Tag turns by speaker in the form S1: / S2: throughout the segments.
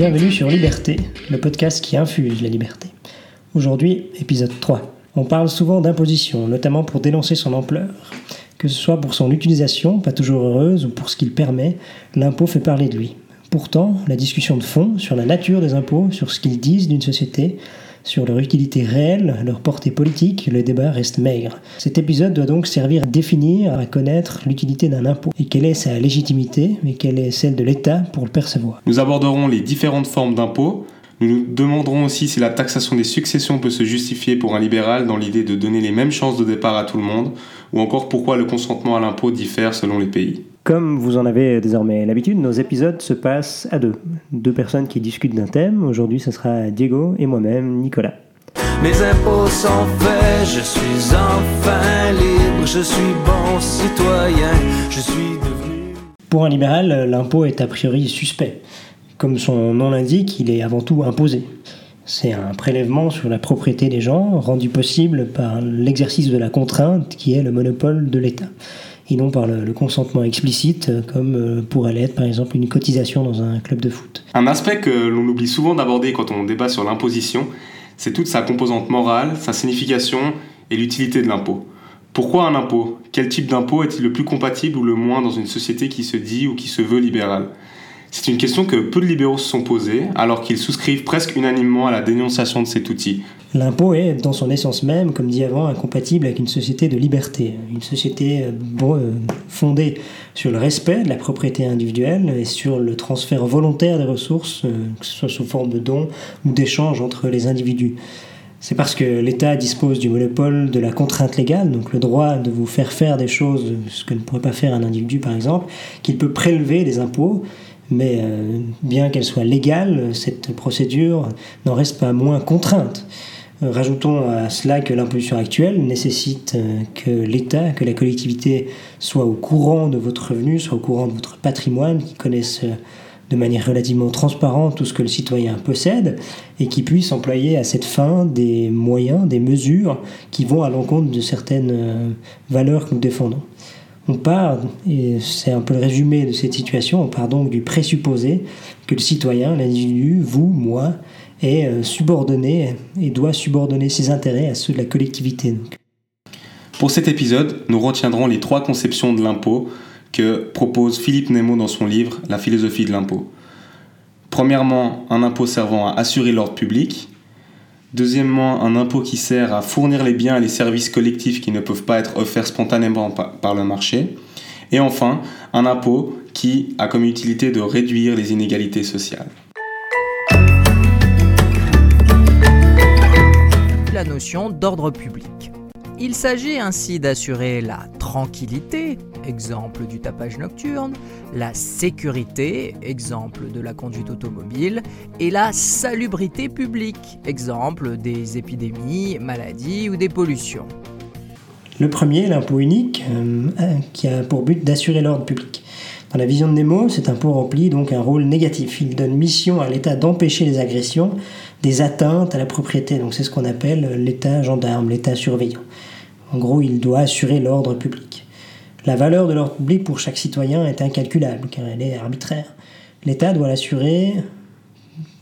S1: Bienvenue sur Liberté, le podcast qui infuse la liberté. Aujourd'hui, épisode 3. On parle souvent d'imposition, notamment pour dénoncer son ampleur. Que ce soit pour son utilisation, pas toujours heureuse, ou pour ce qu'il permet, l'impôt fait parler de lui. Pourtant, la discussion de fond sur la nature des impôts, sur ce qu'ils disent d'une société, sur leur utilité réelle, leur portée politique, le débat reste maigre. Cet épisode doit donc servir à définir, à connaître l'utilité d'un impôt et quelle est sa légitimité et quelle est celle de l'État pour le percevoir.
S2: Nous aborderons les différentes formes d'impôts. Nous nous demanderons aussi si la taxation des successions peut se justifier pour un libéral dans l'idée de donner les mêmes chances de départ à tout le monde, ou encore pourquoi le consentement à l'impôt diffère selon les pays.
S1: Comme vous en avez désormais l'habitude, nos épisodes se passent à deux. Deux personnes qui discutent d'un thème. Aujourd'hui, ce sera Diego et moi-même, Nicolas.
S3: Mes impôts sont faits, je suis enfin libre, je suis bon citoyen, je suis devenu...
S1: Pour un libéral, l'impôt est a priori suspect. Comme son nom l'indique, il est avant tout imposé. C'est un prélèvement sur la propriété des gens, rendu possible par l'exercice de la contrainte qui est le monopole de l'État et non par le, consentement explicite, euh, comme euh, pourrait l'être par exemple une cotisation dans un club de foot.
S2: Un aspect que l'on oublie souvent d'aborder quand on débat sur l'imposition, c'est toute sa composante morale, sa signification et l'utilité de l'impôt. Pourquoi un impôt? Quel type d'impôt est-il le plus compatible ou le moins dans une société qui se dit ou qui se veut libérale? C'est une question que peu de libéraux se sont posées, alors qu'ils souscrivent presque unanimement à la dénonciation de cet outil.
S1: L'impôt est, dans son essence même, comme dit avant, incompatible avec une société de liberté, une société euh, euh, fondée sur le respect de la propriété individuelle et sur le transfert volontaire des ressources, euh, que ce soit sous forme de dons ou d'échanges entre les individus. C'est parce que l'État dispose du monopole de la contrainte légale, donc le droit de vous faire faire des choses, ce que ne pourrait pas faire un individu par exemple, qu'il peut prélever des impôts mais euh, bien qu'elle soit légale, cette procédure n'en reste pas moins contrainte. Euh, rajoutons à cela que l'imposition actuelle nécessite euh, que l'État, que la collectivité soit au courant de votre revenu, soit au courant de votre patrimoine, qui connaissent de manière relativement transparente tout ce que le citoyen possède et qui puisse employer à cette fin des moyens, des mesures qui vont à l'encontre de certaines valeurs que nous défendons. On part, et c'est un peu le résumé de cette situation, on part donc du présupposé que le citoyen, l'individu, vous, moi, est euh, subordonné et doit subordonner ses intérêts à ceux de la collectivité.
S2: Pour cet épisode, nous retiendrons les trois conceptions de l'impôt que propose Philippe Nemo dans son livre La philosophie de l'impôt. Premièrement, un impôt servant à assurer l'ordre public. Deuxièmement, un impôt qui sert à fournir les biens et les services collectifs qui ne peuvent pas être offerts spontanément par le marché. Et enfin, un impôt qui a comme utilité de réduire les inégalités sociales.
S4: La notion d'ordre public. Il s'agit ainsi d'assurer la tranquillité, exemple du tapage nocturne, la sécurité, exemple de la conduite automobile, et la salubrité publique, exemple des épidémies, maladies ou des pollutions.
S1: Le premier, l'impôt unique, euh, qui a pour but d'assurer l'ordre public. Dans la vision de Nemo, cet impôt remplit donc un rôle négatif. Il donne mission à l'État d'empêcher les agressions, des atteintes à la propriété. Donc c'est ce qu'on appelle l'État gendarme, l'État surveillant. En gros, il doit assurer l'ordre public. La valeur de l'ordre public pour chaque citoyen est incalculable, car elle est arbitraire. L'État doit l'assurer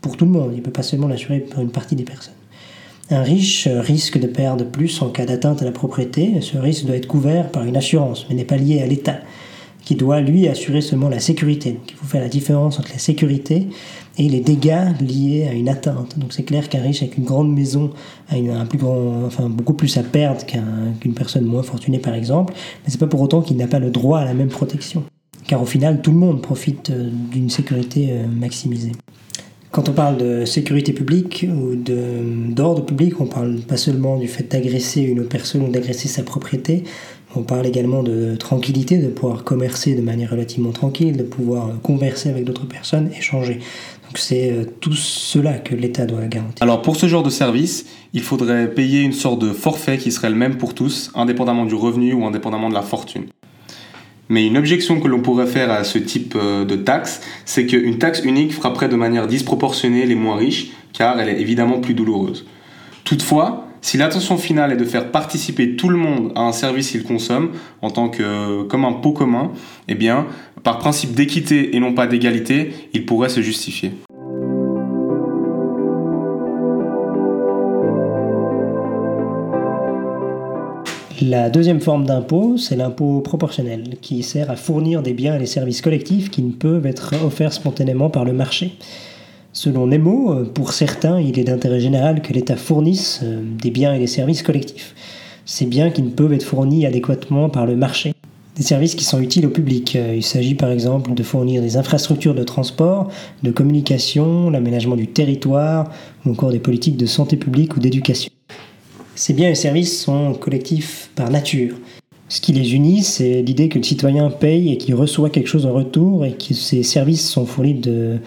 S1: pour tout le monde, il ne peut pas seulement l'assurer pour une partie des personnes. Un riche risque de perdre plus en cas d'atteinte à la propriété, ce risque doit être couvert par une assurance, mais n'est pas lié à l'État, qui doit lui assurer seulement la sécurité. il faut faire la différence entre la sécurité et les dégâts liés à une atteinte. Donc c'est clair qu'un riche avec une grande maison a un plus grand, enfin beaucoup plus à perdre qu'une personne moins fortunée par exemple, mais c'est pas pour autant qu'il n'a pas le droit à la même protection. Car au final, tout le monde profite euh, d'une sécurité euh, maximisée. Quand on parle de sécurité publique ou d'ordre public, on parle pas seulement du fait d'agresser une autre personne ou d'agresser sa propriété, on parle également de tranquillité, de pouvoir commercer de manière relativement tranquille, de pouvoir converser avec d'autres personnes, échanger. Donc c'est euh, tout cela que l'État doit garantir.
S2: Alors pour ce genre de service, il faudrait payer une sorte de forfait qui serait le même pour tous, indépendamment du revenu ou indépendamment de la fortune. Mais une objection que l'on pourrait faire à ce type euh, de taxe, c'est qu'une taxe unique frapperait de manière disproportionnée les moins riches, car elle est évidemment plus douloureuse. Toutefois, si l'intention finale est de faire participer tout le monde à un service qu'il consomme en tant que comme un pot commun, eh bien, par principe d'équité et non pas d'égalité, il pourrait se justifier.
S1: La deuxième forme d'impôt, c'est l'impôt proportionnel, qui sert à fournir des biens et des services collectifs qui ne peuvent être offerts spontanément par le marché. Selon Nemo, pour certains, il est d'intérêt général que l'État fournisse euh, des biens et des services collectifs, ces biens qui ne peuvent être fournis adéquatement par le marché. Des services qui sont utiles au public. Euh, il s'agit par exemple de fournir des infrastructures de transport, de communication, l'aménagement du territoire, ou encore des politiques de santé publique ou d'éducation. Ces biens et services sont collectifs par nature. Ce qui les unit, c'est l'idée que le citoyen paye et qu'il reçoit quelque chose en retour et que ces services sont fournis de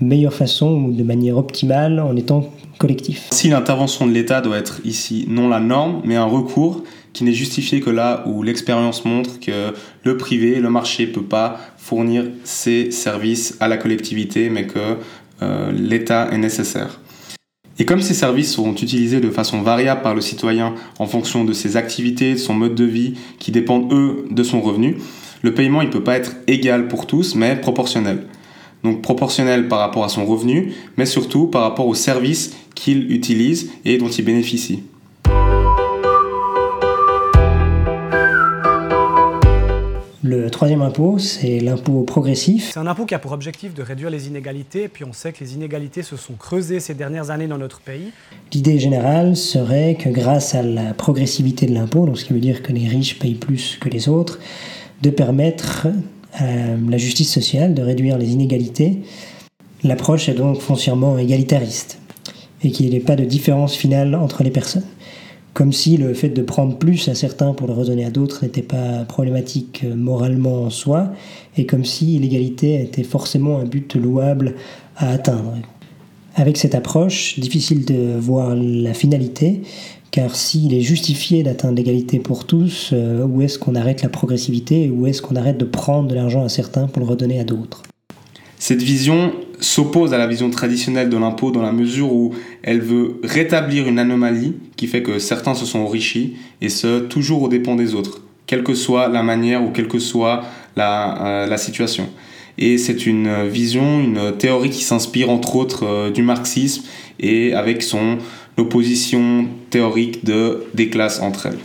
S1: meilleure façon ou de manière optimale en étant collectifs.
S2: Si l'intervention de l'État doit être ici non la norme, mais un recours qui n'est justifié que là où l'expérience montre que le privé, le marché ne peut pas fournir ses services à la collectivité, mais que euh, l'État est nécessaire. Et comme ces services seront utilisés de façon variable par le citoyen en fonction de ses activités, de son mode de vie, qui dépendent eux de son revenu, le paiement ne peut pas être égal pour tous, mais proportionnel. Donc proportionnel par rapport à son revenu, mais surtout par rapport aux services qu'il utilise et dont il bénéficie.
S1: Le troisième impôt, c'est l'impôt progressif.
S5: C'est un impôt qui a pour objectif de réduire les inégalités, puis on sait que les inégalités se sont creusées ces dernières années dans notre pays.
S1: L'idée générale serait que grâce à la progressivité de l'impôt, donc ce qui veut dire que les riches payent plus que les autres, de permettre à la justice sociale de réduire les inégalités. L'approche est donc foncièrement égalitariste et qu'il n'y ait pas de différence finale entre les personnes comme si le fait de prendre plus à certains pour le redonner à d'autres n'était pas problématique euh, moralement en soi, et comme si l'égalité était forcément un but louable à atteindre. Avec cette approche, difficile de voir la finalité, car s'il est justifié d'atteindre l'égalité pour tous, euh, où est-ce qu'on arrête la progressivité, où est-ce qu'on arrête de prendre de l'argent à certains pour le redonner à d'autres?
S2: Cette vision s'oppose à la vision traditionnelle de l'impôt dans la mesure où elle veut rétablir une anomalie qui fait que certains se sont enrichis et ce, toujours aux dépens des autres, quelle que soit la manière ou quelle que soit la, euh, la situation. Et c'est une vision, une théorie qui s'inspire entre autres euh, du marxisme et avec son opposition théorique de, des classes entre elles.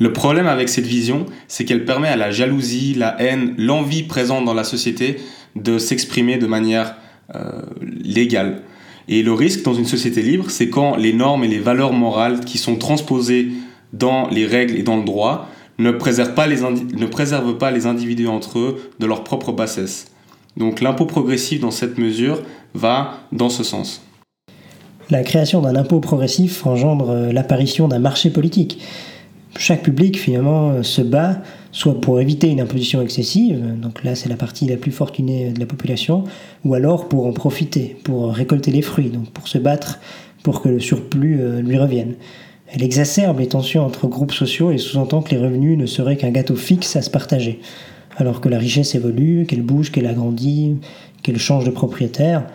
S2: Le problème avec cette vision, c'est qu'elle permet à la jalousie, la haine, l'envie présente dans la société de s'exprimer de manière euh, légale. Et le risque dans une société libre, c'est quand les normes et les valeurs morales qui sont transposées dans les règles et dans le droit ne préservent pas les, ne préservent pas les individus entre eux de leur propre bassesse. Donc l'impôt progressif dans cette mesure va dans ce sens.
S1: La création d'un impôt progressif engendre euh, l'apparition d'un marché politique chaque public finalement euh, se bat soit pour éviter une imposition excessive, donc là c'est la partie la plus fortunée de la population, ou alors pour en profiter, pour récolter les fruits, donc pour se battre pour que le surplus euh, lui revienne. Elle exacerbe les tensions entre groupes sociaux et sous-entend que les revenus ne seraient qu'un gâteau fixe à se partager, alors que la richesse évolue, qu'elle bouge, qu'elle agrandit, qu'elle change de propriétaire.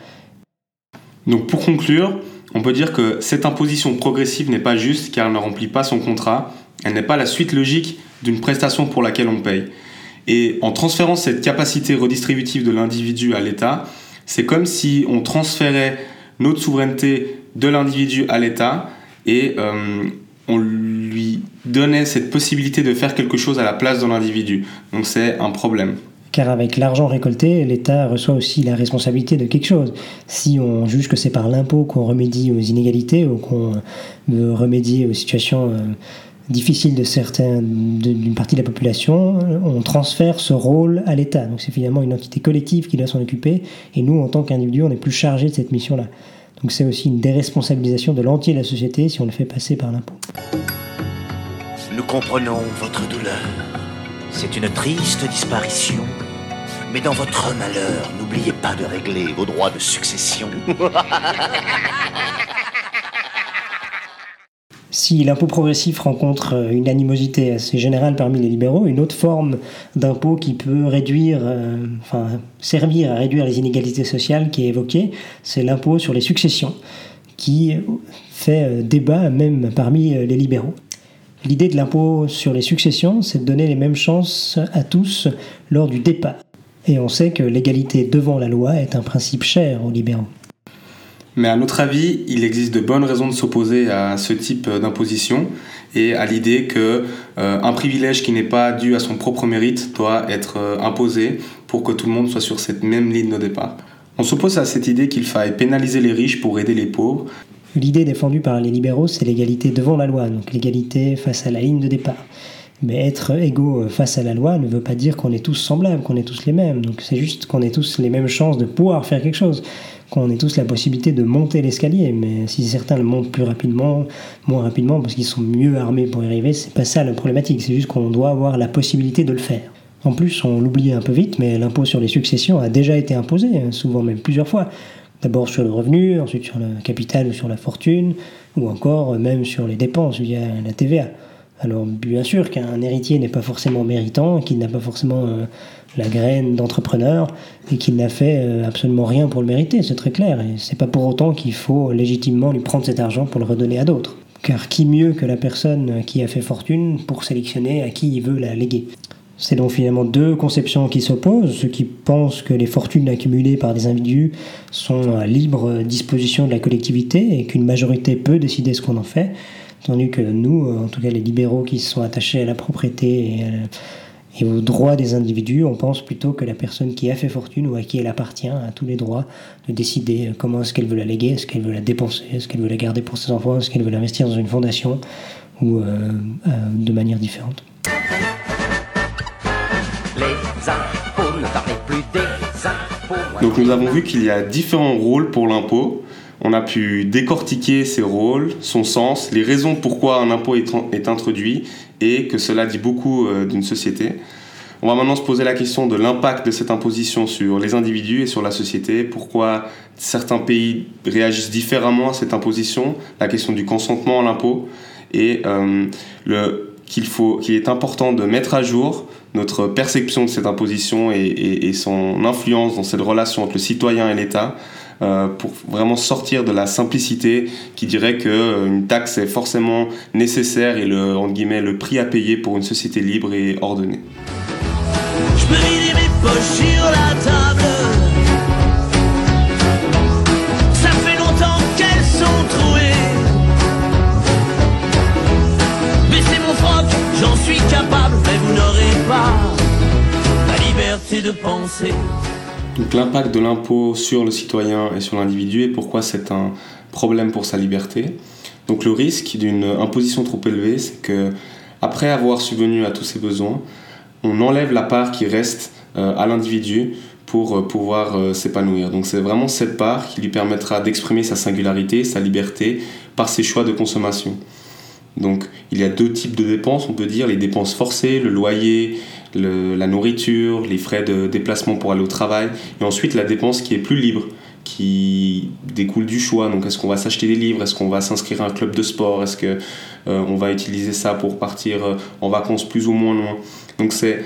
S2: Donc pour conclure, on peut dire que cette imposition progressive n'est pas juste car elle ne remplit pas son contrat, elle n'est pas la suite logique d'une prestation pour laquelle on paye. Et en transférant cette capacité redistributive de l'individu à l'État, c'est comme si on transférait notre souveraineté de l'individu à l'État et euh, on lui donnait cette possibilité de faire quelque chose à la place de l'individu. Donc c'est un problème.
S1: Car avec l'argent récolté, l'État reçoit aussi la responsabilité de quelque chose. Si on juge que c'est par l'impôt qu'on remédie aux inégalités ou qu'on veut remédier aux situations... Euh, difficile de certains, d'une partie de la population, on transfère ce rôle à l'État. Donc c'est finalement une entité collective qui doit s'en occuper, et nous, en tant qu'individus, on n'est plus chargé de cette mission-là. Donc c'est aussi une déresponsabilisation de l'entier de la société si on le fait passer par l'impôt.
S6: Nous comprenons votre douleur. C'est une triste disparition. Mais dans votre malheur, n'oubliez pas de régler vos droits de succession.
S1: Si l'impôt progressif rencontre euh, une animosité assez générale parmi les libéraux, une autre forme d'impôt qui peut réduire, euh, enfin, servir à réduire les inégalités sociales qui est évoquée, c'est l'impôt sur les successions, qui fait euh, débat même parmi les libéraux. L'idée de l'impôt sur les successions, c'est de donner les mêmes chances à tous lors du départ. Et on sait que l'égalité devant la loi est un principe cher aux libéraux.
S2: Mais à notre avis, il existe de bonnes raisons de s'opposer à ce type d'imposition. et à l'idée que euh, un privilège qui n'est pas dû à son propre mérite doit être euh, imposé pour que tout le monde soit sur cette même ligne de départ. On s'oppose à cette idée qu'il faille pénaliser les riches pour aider les pauvres.
S1: L'idée défendue par les libéraux, c'est l'égalité devant la loi, donc l'égalité face à la ligne de départ. Mais être égaux face à la loi ne veut pas dire qu'on est tous semblables, qu'on est tous les mêmes. Donc c'est juste qu'on ait tous les mêmes chances de pouvoir faire quelque chose, qu'on ait tous la possibilité de monter l'escalier. Mais si certains le montent plus rapidement, moins rapidement, parce qu'ils sont mieux armés pour y arriver, c'est pas ça la problématique. C'est juste qu'on doit avoir la possibilité de le faire. En plus, on l'oublie un peu vite, mais l'impôt sur les successions a déjà été imposé, hein, souvent même plusieurs fois. D'abord sur le revenu, ensuite sur le capital ou sur la fortune, ou encore même sur les dépenses via la TVA. Alors bien sûr qu'un héritier n'est pas forcément méritant, qu'il n'a pas forcément euh, la graine d'entrepreneur et qu'il n'a fait euh, absolument rien pour le mériter, c'est très clair. Et c'est pas pour autant qu'il faut légitimement lui prendre cet argent pour le redonner à d'autres. Car qui mieux que la personne qui a fait fortune pour sélectionner à qui il veut la léguer? C'est donc finalement deux conceptions qui s'opposent, ceux qui pensent que les fortunes accumulées par des individus sont à libre disposition de la collectivité et qu'une majorité peut décider ce qu'on en fait, tandis que nous, en tout cas les libéraux qui se sont attachés à la propriété et, aux droits des individus, on pense plutôt que la personne qui a fait fortune ou à qui elle appartient a tous les droits de décider comment est-ce qu'elle veut la léguer, est-ce qu'elle veut la dépenser, est-ce qu'elle veut la garder pour ses enfants, est-ce qu'elle veut l'investir dans une fondation ou euh, euh, de manière différente.
S2: Donc nous avons vu qu'il y a différents rôles pour l'impôt. On a pu décortiquer ces rôles, son sens, les raisons pourquoi un impôt est, introduit et que cela dit beaucoup euh, d'une société. On va maintenant se poser la question de l'impact de cette imposition sur les individus et sur la société, pourquoi certains pays réagissent différemment à cette imposition, la question du consentement à l'impôt et euh, qu'il qu'il est important de mettre à jour notre perception de cette imposition et, son influence dans cette relation entre le citoyen et l'État euh, pour vraiment sortir de la simplicité qui dirait qu'une euh, taxe est forcément nécessaire et le, entre guillemets, le prix à payer pour une société libre et ordonnée. Je mes poches sur la table. Ça fait longtemps qu'elles sont trouées. Mais c'est mon froc, j'en suis capable, mais vous n'aurez pas la liberté de penser. Donc l'impact de l'impôt sur le citoyen et sur l'individu et pourquoi c'est un problème pour sa liberté. Donc le risque d'une imposition trop élevée, c'est que après avoir subvenu à tous ses besoins, on enlève la part qui reste euh, à l'individu pour euh, pouvoir euh, s'épanouir. Donc c'est vraiment cette part qui lui permettra d'exprimer sa singularité, sa liberté par ses choix de consommation. Donc il y a deux types de dépenses, on peut dire, les dépenses forcées, le loyer, la nourriture, les frais de déplacement pour aller au travail, et ensuite la dépense qui est plus libre, qui découle du choix. Donc est-ce qu'on va s'acheter des livres, est-ce qu'on va s'inscrire à un club de sport, est-ce qu'on euh, va utiliser ça pour partir euh, en vacances plus ou moins loin? Donc c'est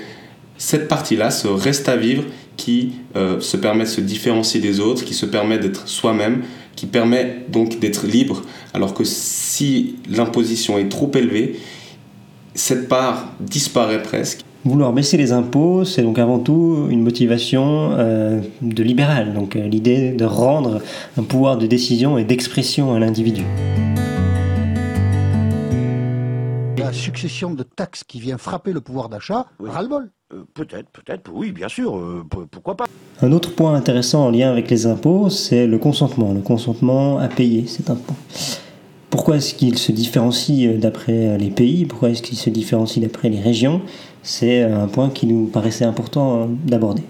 S2: cette partie-là, ce reste à vivre, qui euh, se permet de se différencier des autres, qui se permet d'être soi-même, qui permet donc d'être libre, alors que si l'imposition est trop élevée, cette part disparaît presque.
S1: Vouloir baisser les impôts, c'est donc avant tout une motivation euh, de libéral, donc euh, l'idée de rendre un pouvoir de décision et d'expression à l'individu.
S7: La succession de taxes qui vient frapper le pouvoir d'achat, ras-le-bol.
S6: Euh, peut-être, peut-être, oui, bien sûr, pourquoi pas.
S1: Un autre point intéressant en lien avec les impôts, c'est le consentement, le consentement à payer cet impôt. Pourquoi est-ce qu'il se différencie d'après les pays? Pourquoi est-ce qu'il se différencie d'après les régions? C'est un point qui nous paraissait important euh, d'aborder.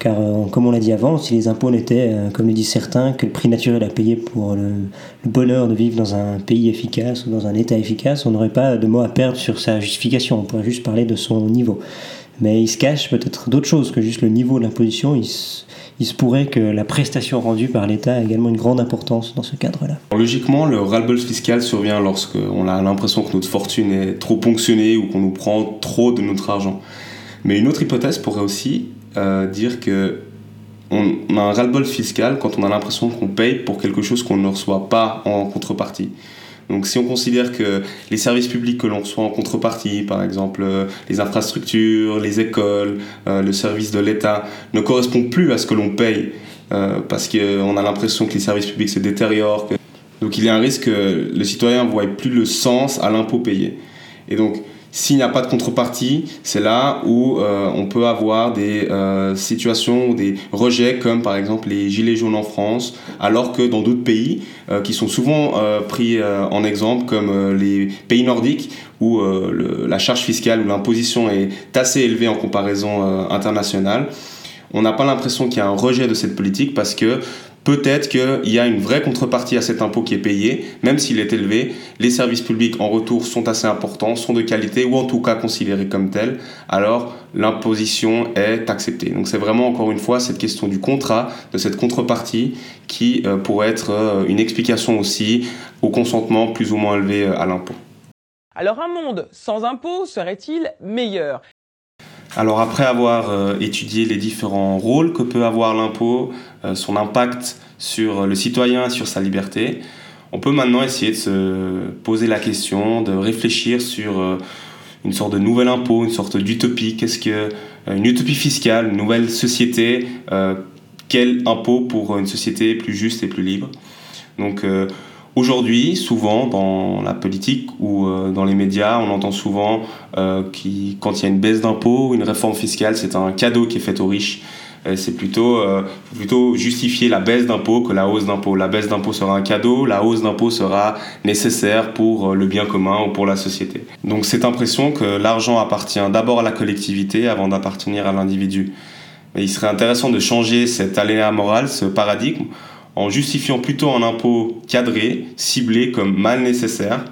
S1: Car, euh, comme on l'a dit avant, si les impôts n'étaient, euh, comme le disent certains, que le prix naturel à payer pour le, bonheur de vivre dans un pays efficace ou dans un État efficace, on n'aurait pas de mots à perdre sur sa justification. On pourrait juste parler de son niveau. Mais il se cache peut-être d'autres choses que juste le niveau de l'imposition. Il se pourrait que la prestation rendue par l'État ait également une grande importance dans ce cadre-là.
S2: Logiquement, le ras-le-bol fiscal survient lorsqu'on a l'impression que notre fortune est trop ponctionnée ou qu'on nous prend trop de notre argent. Mais une autre hypothèse pourrait aussi euh, dire que on a un ras-le-bol fiscal quand on a l'impression qu'on paye pour quelque chose qu'on ne reçoit pas en contrepartie. Donc si on considère que les services publics que l'on reçoit en contrepartie, par exemple euh, les infrastructures, les écoles, euh, le service de l'État, ne correspondent plus à ce que l'on paye, euh, parce qu'on a l'impression que les services publics se détériorent. Donc il y a un risque que le citoyen ne voit plus le sens à l'impôt payé. Et donc s'il n'y a pas de contrepartie, c'est là où euh, on peut avoir des euh, situations ou des rejets comme par exemple les gilets jaunes en France, alors que dans d'autres pays euh, qui sont souvent pris en exemple comme les pays nordiques où la charge fiscale ou l'imposition est assez élevée en comparaison internationale, on n'a pas l'impression qu'il y a un rejet de cette politique parce que Peut-être qu'il y a une vraie contrepartie à cet impôt qui est payé, même s'il est élevé. Les services publics en retour sont assez importants, sont de qualité ou en tout cas considérés comme tels. Alors l'imposition est acceptée. Donc c'est vraiment encore une fois cette question du contrat, de cette contrepartie qui euh, pourrait être euh, une explication aussi au consentement plus ou moins élevé euh, à l'impôt.
S8: Alors un monde sans impôt serait-il meilleur?
S2: Alors après avoir étudié les différents rôles que peut avoir l'impôt, euh, son impact sur le citoyen, sur sa liberté, on peut maintenant essayer de se poser la question, de réfléchir sur euh, une sorte de nouvel impôt, une sorte d'utopie. Qu'est-ce que euh, une utopie fiscale, une nouvelle société Quel impôt pour une société plus juste et plus libre? Donc aujourd'hui, souvent dans la politique ou dans les médias, on entend souvent qui, quand il y a une baisse d'impôt, une réforme fiscale, c'est un cadeau qui est fait aux riches. Euh, c'est plutôt, euh, plutôt justifier la baisse d'impôt que la hausse d'impôt. La baisse d'impôt sera un cadeau, la hausse d'impôt sera nécessaire pour euh, le bien commun ou pour la société. Donc cette impression que l'argent appartient d'abord à la collectivité avant d'appartenir à l'individu. Il serait intéressant de changer cet aléa moral, ce paradigme, en justifiant plutôt un impôt cadré, ciblé comme mal nécessaire,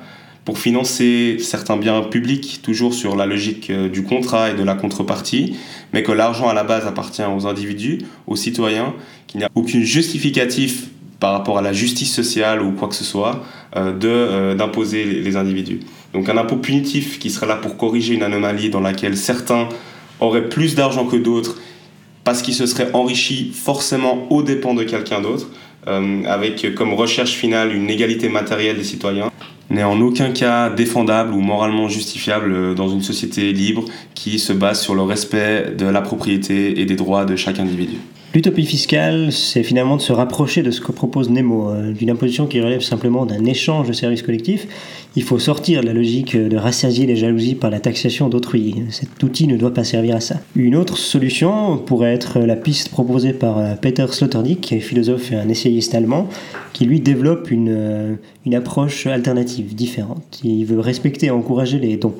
S2: pour financer certains biens publics, toujours sur la logique du contrat et de la contrepartie, mais que l'argent à la base appartient aux individus, aux citoyens, qu'il n'y a aucun justificatif par rapport à la justice sociale ou quoi que ce soit euh, euh, d'imposer les, individus. Donc un impôt punitif qui serait là pour corriger une anomalie dans laquelle certains auraient plus d'argent que d'autres parce qu'ils se seraient enrichis forcément aux dépens de quelqu'un d'autre, euh, avec comme recherche finale une égalité matérielle des citoyens n'est en aucun cas défendable ou moralement justifiable dans une société libre qui se base sur le respect de la propriété et des droits de chaque individu.
S1: L'utopie fiscale, c'est finalement de se rapprocher de ce que propose Nemo, euh, d'une imposition qui relève simplement d'un échange de services collectifs. Il faut sortir de la logique de rassasier les jalousies par la taxation d'autrui. Cet outil ne doit pas servir à ça. Une autre solution pourrait être la piste proposée par euh, Peter Sloterdijk, philosophe et un essayiste allemand, qui lui développe une, euh, une approche alternative, différente. Il veut respecter et encourager les dons.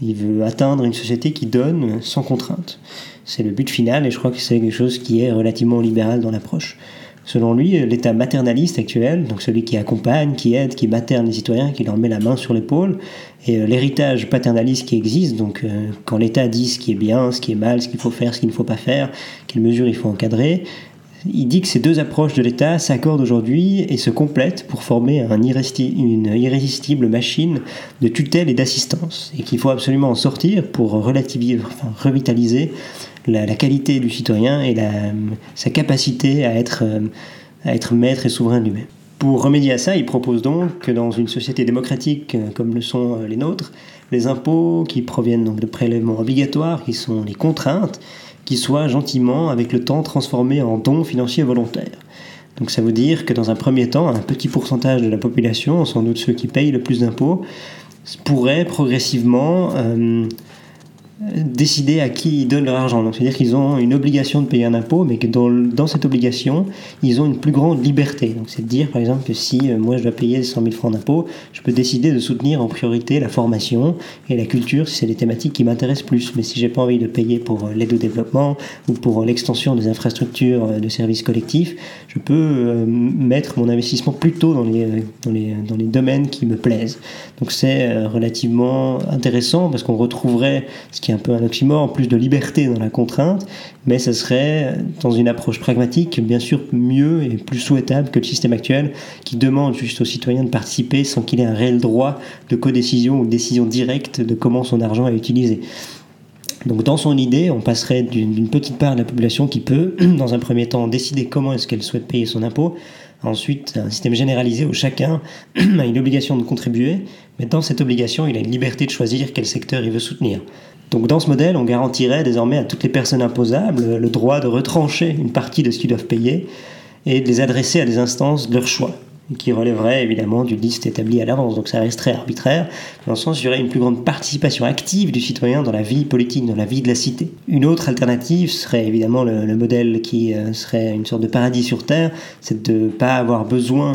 S1: Il veut atteindre une société qui donne sans contrainte. C'est le but final et je crois que c'est quelque chose qui est relativement libéral dans l'approche. Selon lui, l'état maternaliste actuel, donc celui qui accompagne, qui aide, qui materne les citoyens, qui leur met la main sur l'épaule, et euh, l'héritage paternaliste qui existe, donc euh, quand l'État dit ce qui est bien, ce qui est mal, ce qu'il faut faire, ce qu'il ne faut pas faire, quelles mesures il faut encadrer, il dit que ces deux approches de l'État s'accordent aujourd'hui et se complètent pour former un une irrésistible machine de tutelle et d'assistance, et qu'il faut absolument en sortir pour relativiser, enfin, revitaliser la, qualité du citoyen et sa capacité à être, euh, à être maître et souverain lui-même. Pour remédier à ça, il propose donc que dans une société démocratique euh, comme le sont euh, les nôtres, les impôts qui proviennent donc de prélèvements obligatoires, qui sont les contraintes, qui soient gentiment, avec le temps, transformés en dons financiers volontaires. Donc ça veut dire que dans un premier temps, un petit pourcentage de la population, sans doute ceux qui payent le plus d'impôts, pourrait progressivement décider à qui ils donnent leur argent. Donc, c'est-à-dire qu'ils ont une obligation de payer un impôt, mais que dans, dans, cette obligation, ils ont une plus grande liberté. Donc, c'est de dire, par exemple, que si euh, moi je dois payer 100 000 francs d'impôt, je peux décider de soutenir en priorité la formation et la culture si c'est des thématiques qui m'intéressent plus. Mais si j'ai pas envie de payer pour euh, l'aide au développement ou pour l'extension des infrastructures euh, de services collectifs, je peux mettre mon investissement plutôt dans les, dans les, dans les domaines qui me plaisent. Donc, c'est relativement intéressant parce qu'on retrouverait ce qui un peu un oxymore, plus de liberté dans la contrainte, mais ça serait, dans une approche pragmatique, bien sûr mieux et plus souhaitable que le système actuel qui demande juste aux citoyens de participer sans qu'il ait un réel droit de codécision ou décision directe de comment son argent est utilisé. Donc dans son idée, on passerait d'une petite part de la population qui peut, dans un premier temps, décider comment est-ce qu'elle souhaite payer son impôt, ensuite un système généralisé où chacun a une obligation de contribuer, mais dans cette obligation, il a une liberté de choisir quel secteur il veut soutenir. Donc dans ce modèle, on garantirait désormais à toutes les personnes imposables le droit de retrancher une partie de ce qu'ils doivent payer et de les adresser à des instances de leur choix. qui relèverait évidemment d'une liste établie à l'avance, donc ça reste très arbitraire, dans le sens il y aurait une plus grande participation active du citoyen dans la vie politique, dans la vie de la cité. Une autre alternative serait évidemment le, modèle qui euh, serait une sorte de paradis sur Terre, c'est de ne pas avoir besoin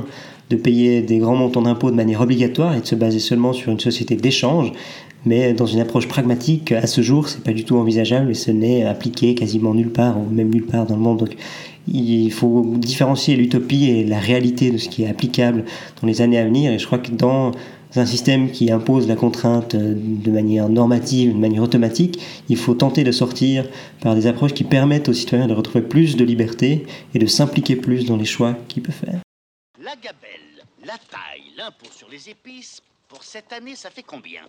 S1: de payer des grands montants d'impôts de manière obligatoire et de se baser seulement sur une société d'échange. Mais dans une approche pragmatique, à ce jour, c'est pas du tout envisageable et ce n'est appliqué quasiment nulle part, ou même nulle part dans le monde. Donc, il faut différencier l'utopie et la réalité de ce qui est applicable dans les années à venir. Et je crois que dans un système qui impose la contrainte de manière normative, de manière automatique, il faut tenter de sortir par des approches qui permettent aux citoyens de retrouver plus de liberté et de s'impliquer plus dans les choix qu'ils peuvent faire.
S6: La gabelle, la taille, l'impôt sur les épices, pour cette année, ça fait combien?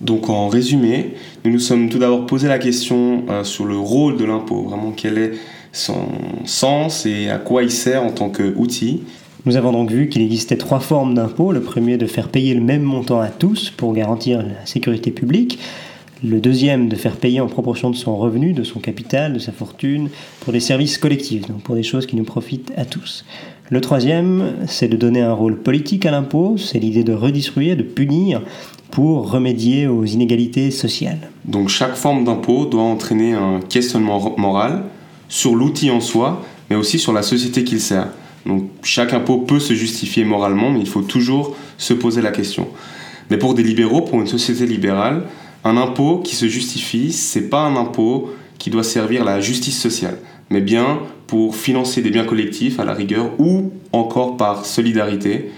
S2: Donc en résumé, nous nous sommes tout d'abord posé la question euh, sur le rôle de l'impôt, vraiment quel est son sens et à quoi il sert en tant qu'outil.
S1: Nous avons donc vu qu'il existait trois formes d'impôt. Le premier de faire payer le même montant à tous pour garantir la sécurité publique. Le deuxième de faire payer en proportion de son revenu, de son capital, de sa fortune, pour des services collectifs, donc pour des choses qui nous profitent à tous. Le troisième, c'est de donner un rôle politique à l'impôt, c'est l'idée de redistribuer, de punir pour remédier aux inégalités sociales.
S2: Donc chaque forme d'impôt doit entraîner un questionnement moral sur l'outil en soi, mais aussi sur la société qu'il sert. Donc chaque impôt peut se justifier moralement, mais il faut toujours se poser la question. Mais pour des libéraux, pour une société libérale, un impôt qui se justifie, c'est pas un impôt qui doit servir la justice sociale, mais bien pour financer des biens collectifs à la rigueur ou encore par solidarité.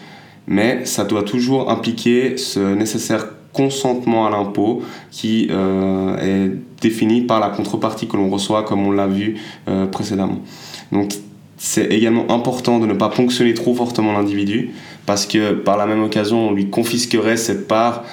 S2: Mais ça doit toujours impliquer ce nécessaire consentement à l'impôt qui euh, est défini par la contrepartie que l'on reçoit comme on l'a vu euh, précédemment. Donc c'est également important de ne pas ponctionner trop fortement l'individu parce que par la même occasion on lui confisquerait cette part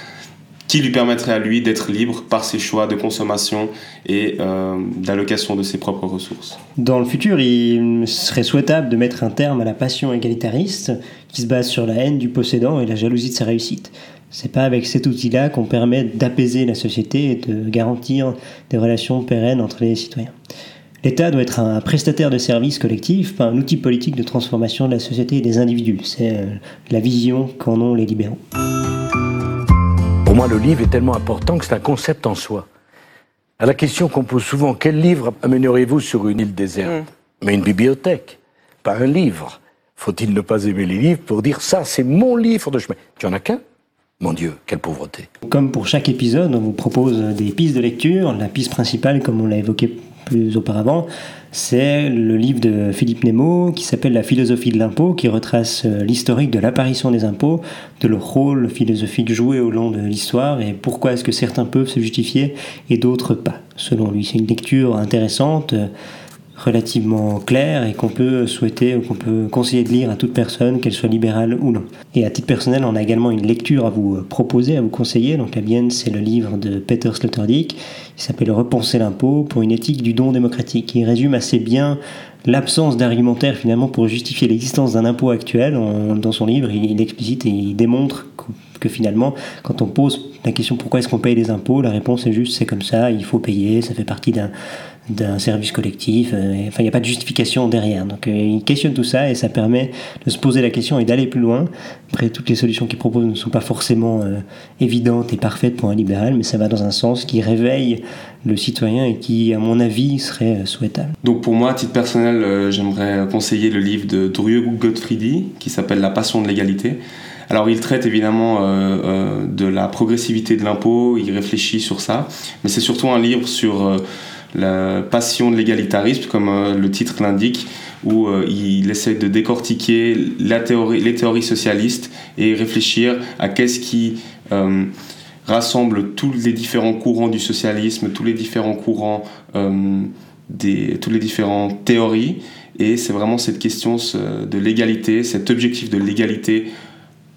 S2: qui lui permettrait à lui d'être libre par ses choix de consommation et euh, d'allocation de ses propres ressources.
S1: Dans le futur, il serait souhaitable de mettre un terme à la passion égalitariste qui se base sur la haine du possédant et la jalousie de sa réussite. C'est pas avec cet outil-là qu'on permet d'apaiser la société et de garantir des relations pérennes entre les citoyens. L'État doit être un prestataire de services collectifs, pas un outil politique de transformation de la société et des individus. C'est euh, la vision qu'en ont les libéraux.
S9: Moi, le livre est tellement important que c'est un concept en soi. À la question qu'on pose souvent, quel livre amènerez-vous sur une île déserte mm. Mais une bibliothèque, pas un livre. Faut-il ne pas aimer les livres pour dire ça, c'est mon livre de chemin? Tu en as qu'un? Mon Dieu, quelle pauvreté.
S1: Comme pour chaque épisode, on vous propose des pistes de lecture. La piste principale, comme on l'a évoqué plus auparavant, c'est le livre de Philippe Nemo qui s'appelle La philosophie de l'impôt, qui retrace euh, l'historique de l'apparition des impôts, de leur rôle philosophique joué au long de l'histoire et pourquoi est-ce que certains peuvent se justifier et d'autres pas. Selon lui, c'est une lecture intéressante relativement clair et qu'on peut souhaiter ou qu'on peut conseiller de lire à toute personne, qu'elle soit libérale ou non. Et à titre personnel, on a également une lecture à vous euh, proposer, à vous conseiller. Donc la mienne, c'est le livre de Peter Sloterdijk, qui s'appelle Repenser l'impôt pour une éthique du don démocratique. Il résume assez bien l'absence d'argumentaire finalement pour justifier l'existence d'un impôt actuel. dans son livre, il, il explicite et il démontre que finalement, quand on pose la question pourquoi est-ce qu'on paye des impôts, la réponse est juste c'est comme ça, il faut payer, ça fait partie d'un d'un service collectif. Euh, enfin, il n'y a pas de justification derrière. Donc, euh, il questionne tout ça et ça permet de se poser la question et d'aller plus loin. Après, toutes les solutions qu'il propose ne sont pas forcément euh, évidentes et parfaites pour un libéral, mais ça va dans un sens qui réveille le citoyen et qui, à mon avis, serait souhaitable.
S2: Donc, pour moi, à titre personnel, j'aimerais conseiller le livre de Dorieux Gottfriedi qui s'appelle La passion de l'égalité. Alors il traite évidemment de la progressivité de l'impôt, il réfléchit sur ça, mais c'est surtout un livre sur la passion de l'égalitarisme, comme euh, le titre l'indique, où euh, il essaie de décortiquer la théorie, les théories socialistes et réfléchir à qu'est-ce qui euh, rassemble tous les différents courants du socialisme, tous les différents courants, des, toutes les différentes théories. Et c'est vraiment cette question de l'égalité, cet objectif de l'égalité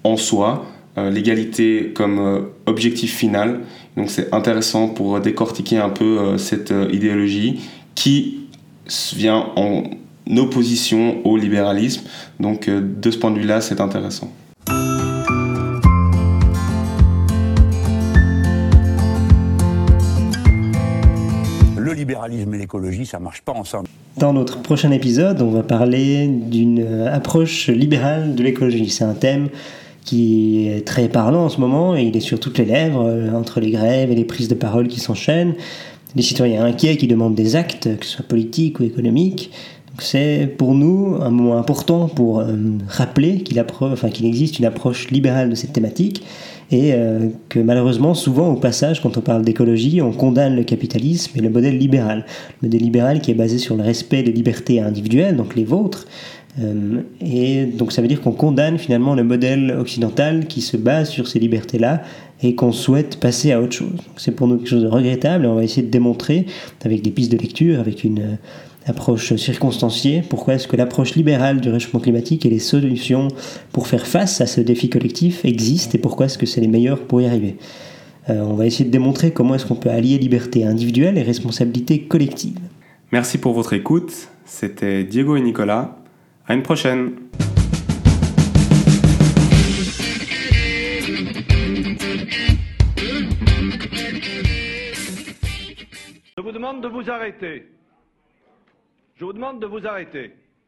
S2: en soi, l'égalité comme objectif final donc c'est intéressant pour décortiquer un peu euh, cette euh, idéologie qui vient en opposition au libéralisme. Donc euh, de ce point de vue-là, c'est intéressant.
S9: Le
S10: libéralisme et l'écologie, ça marche pas ensemble.
S1: Dans notre prochain épisode, on va parler d'une approche libérale de l'écologie. C'est un thème qui est très parlant en ce moment et il est sur toutes les lèvres, euh, entre les grèves et les prises de parole qui s'enchaînent, les citoyens inquiets qui demandent des actes, que ce soit politiques ou économiques. C'est pour nous un moment important pour euh, rappeler qu'il existe une approche libérale de cette thématique et euh, que malheureusement, souvent au passage, quand on parle d'écologie, on condamne le capitalisme et le modèle libéral. Le modèle libéral qui est basé sur le respect des libertés individuelles, donc les vôtres, et donc ça veut dire qu'on condamne finalement le modèle occidental qui se base sur ces libertés-là et qu'on souhaite passer à autre chose. C'est pour nous quelque chose de regrettable et on va essayer de démontrer avec des pistes de lecture, avec une approche circonstanciée, pourquoi est-ce que l'approche libérale du réchauffement climatique et les solutions pour faire face à ce défi collectif existent et pourquoi est-ce que c'est les meilleurs pour y arriver. Euh, on va essayer de démontrer comment est-ce qu'on peut allier liberté individuelle et responsabilité collective.
S2: Merci pour votre écoute. C'était Diego et Nicolas. À une prochaine.
S11: Je vous demande de vous arrêter. Je vous demande de vous arrêter.